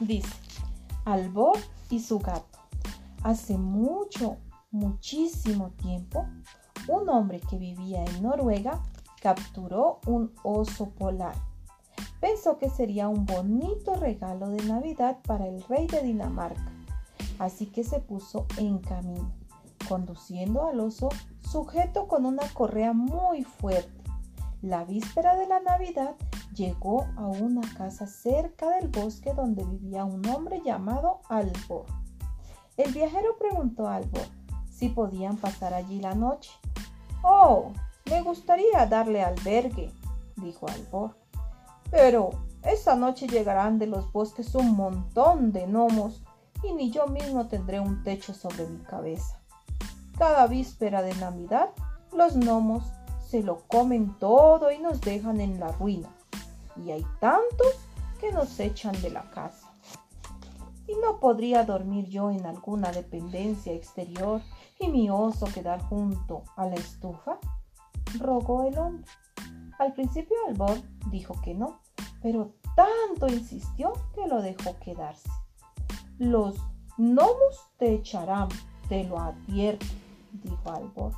dice Albor y su gato. Hace mucho, muchísimo tiempo, un hombre que vivía en Noruega capturó un oso polar. Pensó que sería un bonito regalo de Navidad para el rey de Dinamarca, así que se puso en camino, conduciendo al oso sujeto con una correa muy fuerte. La víspera de la Navidad llegó a una casa cerca del bosque donde vivía un hombre llamado Albor. El viajero preguntó a Albor si podían pasar allí la noche. Oh, me gustaría darle albergue, dijo Albor. Pero esta noche llegarán de los bosques un montón de gnomos y ni yo mismo tendré un techo sobre mi cabeza. Cada víspera de Navidad, los gnomos se lo comen todo y nos dejan en la ruina y hay tantos que nos echan de la casa. ¿Y no podría dormir yo en alguna dependencia exterior y mi oso quedar junto a la estufa? rogó el hombre. Al principio Albor dijo que no, pero tanto insistió que lo dejó quedarse. Los gnomos te echarán, te lo advierto, dijo Albor.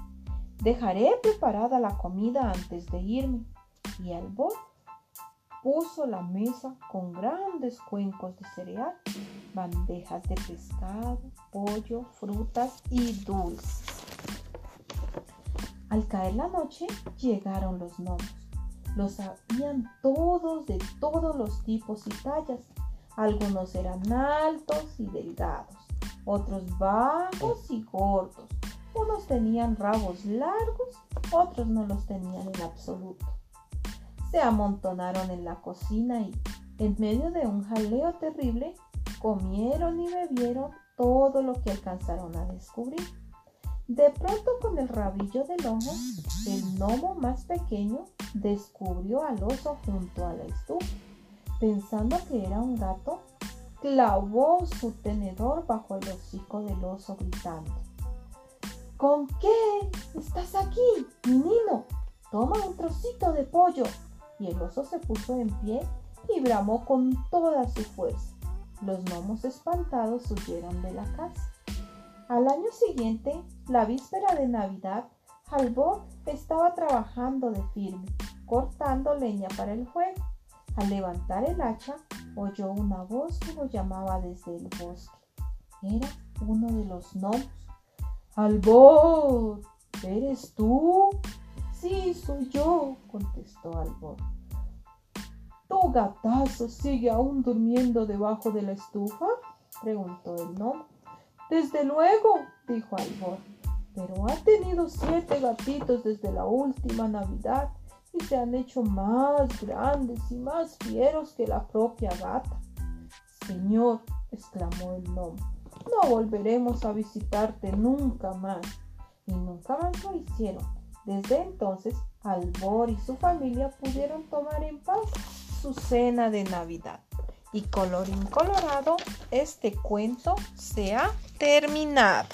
Dejaré preparada la comida antes de irme. Y Albor puso la mesa con grandes cuencos de cereal, bandejas de pescado, pollo, frutas y dulces. Al caer la noche llegaron los gnomos. Los habían todos de todos los tipos y tallas. Algunos eran altos y delgados, otros bajos y gordos. Unos tenían rabos largos, otros no los tenían en absoluto se amontonaron en la cocina y, en medio de un jaleo terrible, comieron y bebieron todo lo que alcanzaron a descubrir. De pronto, con el rabillo del ojo, el gnomo más pequeño descubrió al oso junto a la estufa. Pensando que era un gato, clavó su tenedor bajo el hocico del oso gritando. ¿Con qué? ¿Estás aquí, menino? Toma un trocito de pollo y el oso se puso en pie y bramó con toda su fuerza. Los gnomos espantados huyeron de la casa. Al año siguiente, la víspera de Navidad, Halvor estaba trabajando de firme, cortando leña para el fuego. Al levantar el hacha, oyó una voz que lo llamaba desde el bosque. Era uno de los gnomos. ¡Albor! ¿Eres tú? Sí, soy yo, contestó Albor. ¿Tu gatazo sigue aún durmiendo debajo de la estufa? preguntó el gnomo. Desde luego, dijo Albor, pero ha tenido siete gatitos desde la última Navidad y se han hecho más grandes y más fieros que la propia gata. Señor, exclamó el gnomo, no volveremos a visitarte nunca más. Y nunca más lo hicieron desde entonces, Albor y su familia pudieron tomar en paz su cena de Navidad. Y colorín colorado, este cuento se ha terminado.